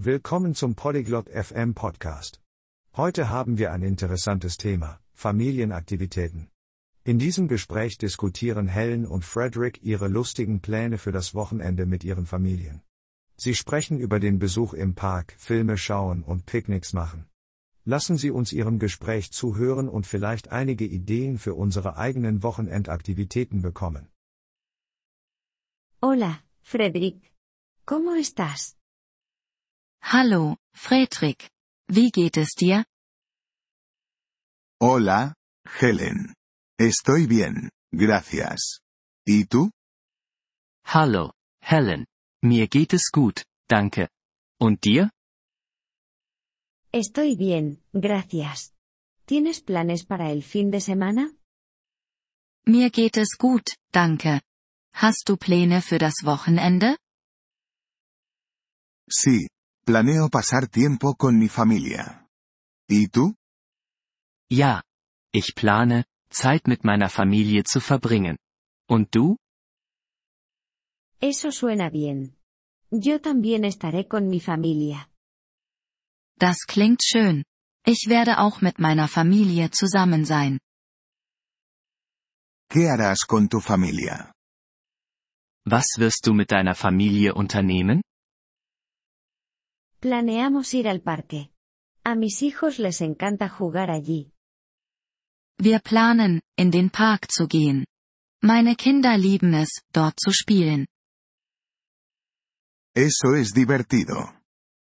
Willkommen zum Polyglot FM Podcast. Heute haben wir ein interessantes Thema, Familienaktivitäten. In diesem Gespräch diskutieren Helen und Frederick ihre lustigen Pläne für das Wochenende mit ihren Familien. Sie sprechen über den Besuch im Park, Filme schauen und Picknicks machen. Lassen Sie uns Ihrem Gespräch zuhören und vielleicht einige Ideen für unsere eigenen Wochenendaktivitäten bekommen. Hola, Frederick. ¿Cómo estás? Hallo, Fredrik. Wie geht es dir? Hola, Helen. Estoy bien, gracias. ¿Y tú? Hallo, Helen. Mir geht es gut, danke. Und dir? Estoy bien, gracias. ¿Tienes planes para el fin de semana? Mir geht es gut, danke. Hast du Pläne für das Wochenende? Sí, planeo pasar tiempo con mi familia. ¿Y tú? Ja. Ich plane, Zeit mit meiner Familie zu verbringen. Und du? Eso suena bien. Yo también estaré con mi familia. Das klingt schön. Ich werde auch mit meiner Familie zusammen sein. ¿Qué harás con tu familia? Was wirst du mit deiner Familie unternehmen? Planeamos ir al parque. A mis hijos les encanta jugar allí. Wir planen, in den Park zu gehen. Meine Kinder lieben es, dort zu spielen. Eso es divertido.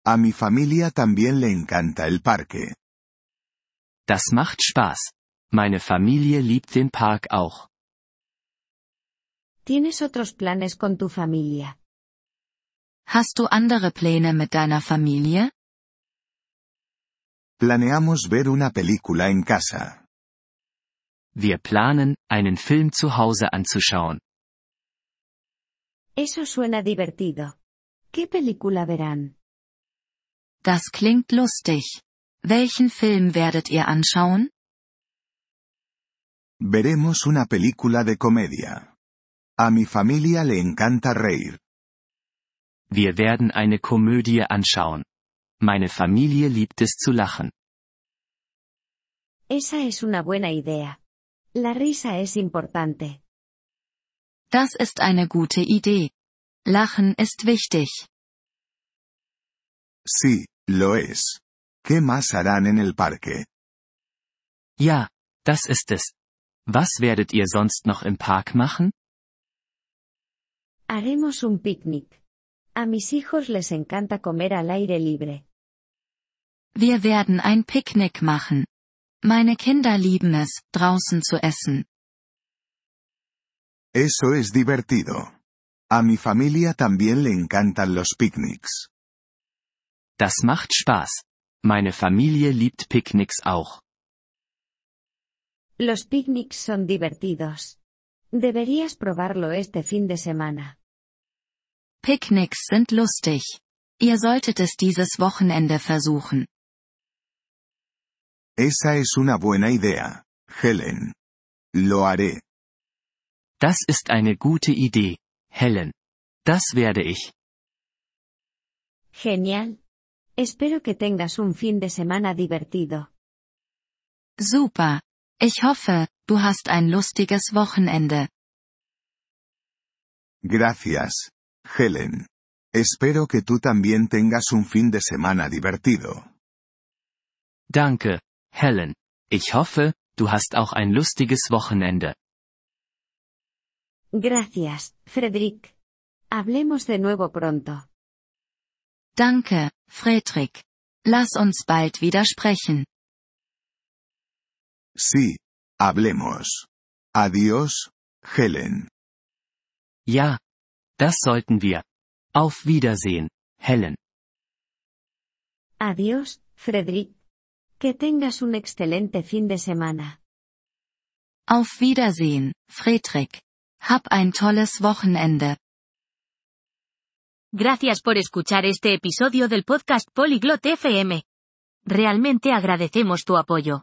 A mi familia también le encanta el parque. Das macht Spaß. Meine Familie liebt den Park auch. ¿Tienes otros planes con tu familia? Hast du andere Pläne mit deiner Familie? Planeamos ver una película en casa. Wir planen, einen Film zu Hause anzuschauen. Eso suena divertido. ¿Qué película verán? Das klingt lustig. Welchen Film werdet ihr anschauen? Veremos una película de comedia. A mi familia le encanta reír. Wir werden eine Komödie anschauen. Meine Familie liebt es zu lachen. Esa es una buena idea. La risa es importante. Das ist eine gute Idee. Lachen ist wichtig. Sí, lo es. ¿Qué más harán en el parque? Ja, das ist es. Was werdet ihr sonst noch im Park machen? Haremos un picnic. A mis hijos les encanta comer al aire libre. Wir werden ein Picknick machen. Meine Kinder lieben es, draußen zu essen. Eso es divertido. A mi familia también le encantan los picnics. Das macht Spaß. Meine Familie liebt Picknicks auch. Los picnics son divertidos. Deberías probarlo este fin de semana. Picknicks sind lustig. Ihr solltet es dieses Wochenende versuchen. Esa es una buena idea, Helen. Lo haré. Das ist eine gute Idee, Helen. Das werde ich. Genial. Espero que tengas un fin de semana divertido. Super. Ich hoffe, du hast ein lustiges Wochenende. Gracias, Helen. Espero que tú también tengas un fin de semana divertido. Danke, Helen. Ich hoffe, du hast auch ein lustiges Wochenende. Gracias, Frederick. Hablemos de nuevo pronto. Danke, Fredrik. Lass uns bald wieder sprechen. Sí, hablemos. Adiós, Helen. Ja. Das sollten wir. Auf Wiedersehen, Helen. Adiós, Frederick. Que tengas un excelente fin de semana. Auf Wiedersehen, Fredrik. Hab ein tolles Wochenende. Gracias por escuchar este episodio del podcast Polyglot FM. Realmente agradecemos tu apoyo.